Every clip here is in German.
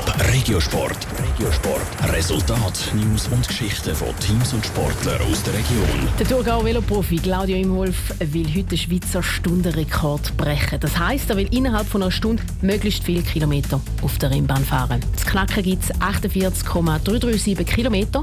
Top Regiosport. Regiosport. Resultat, News und Geschichten von Teams und Sportlern aus der Region. Der Thurgau Veloprofi Claudio Imholf will heute den Schweizer Stundenrekord brechen. Das heisst, er will innerhalb von einer Stunde möglichst viele Kilometer auf der Rennbahn fahren. Das Knacken gibt es 48,337 Kilometer.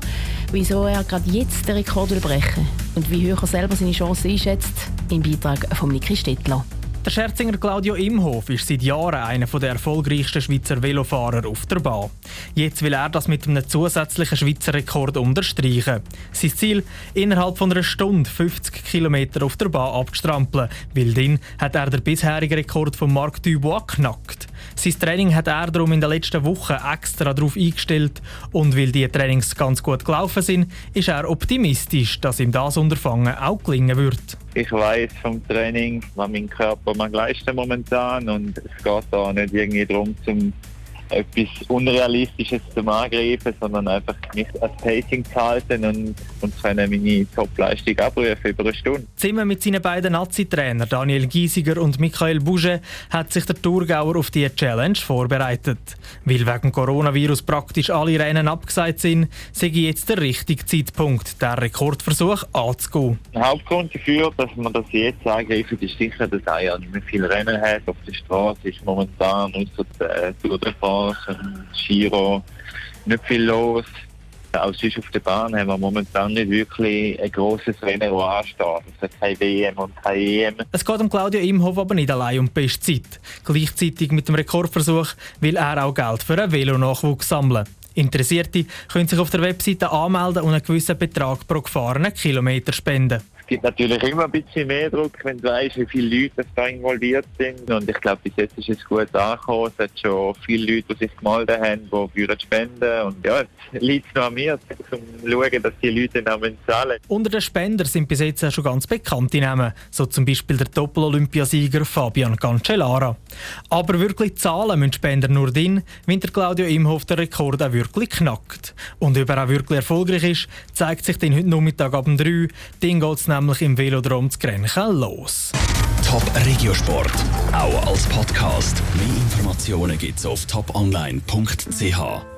Wieso er gerade jetzt den Rekord will brechen und wie hoch er selber seine Chancen einschätzt, im Beitrag von Niki Stettler. Der Scherzinger Claudio Imhof ist seit Jahren einer der erfolgreichsten Schweizer Velofahrer auf der Bahn. Jetzt will er das mit einem zusätzlichen Schweizer Rekord unterstreichen. Sein Ziel, innerhalb von einer Stunde 50 km auf der Bahn abzustrampeln, weil dann hat er den bisherigen Rekord von Marc Dubois knackt. Sein Training hat er darum in den letzten Wochen extra darauf eingestellt und weil die Trainings ganz gut gelaufen sind, ist er optimistisch, dass ihm das Unterfangen auch gelingen wird. Ich weiß vom Training, was mein Körper mag leisten momentan und es geht da nicht irgendwie darum, zum etwas Unrealistisches zu angreifen, sondern einfach mich als Pacing zu halten und, und können meine Top-Leistung abrufen über eine Stunde. Zusammen mit seinen beiden Nazi-Trainern Daniel Giesiger und Michael Bouget hat sich der Thurgauer auf diese Challenge vorbereitet. Weil wegen Coronavirus praktisch alle Rennen abgesagt sind, sei jetzt der richtige Zeitpunkt, den Rekordversuch anzugehen. Der Hauptgrund dafür, dass man das jetzt angreifen, ist sicher, dass er ja nicht mehr viele Rennen hat. Auf der Straße ist momentan außer der Tour de France Straßen, Giro, nicht viel los. Auch sonst auf der Bahn haben wir momentan nicht wirklich ein grosses Rennen, das ansteht. Es hat kein WM und kein EM. Es geht um Claudio Imhoff aber nicht allein um die Bestzeit. Gleichzeitig mit dem Rekordversuch will er auch Geld für einen Velonachwuchs sammeln. Interessierte können sich auf der Webseite anmelden und einen gewissen Betrag pro gefahrenen Kilometer spenden gibt natürlich immer ein bisschen mehr Druck, wenn du weißt, wie viele Leute da involviert sind. Und ich glaube, bis jetzt ist es gut angekommen. Es hat schon viele Leute, die sich gemeldet haben, die für spenden. Und ja, es liegt noch an mir, um zu schauen, dass die Leute Namen zahlen. Unter den Spendern sind bis jetzt auch schon ganz bekannte Namen, so zum Beispiel der Doppel-Olympiasieger Fabian Cancellara. Aber wirklich zahlen müssen Spender nur dann, wenn der Claudio Imhoff den Rekord auch wirklich knackt. Und ob er auch wirklich erfolgreich ist, zeigt sich dann heute Nachmittag ab 3. Dann geht es nämlich im Velodrom zu Grenchen los. Top Regiosport, auch als Podcast. Mehr Informationen gibt's auf toponline.ch.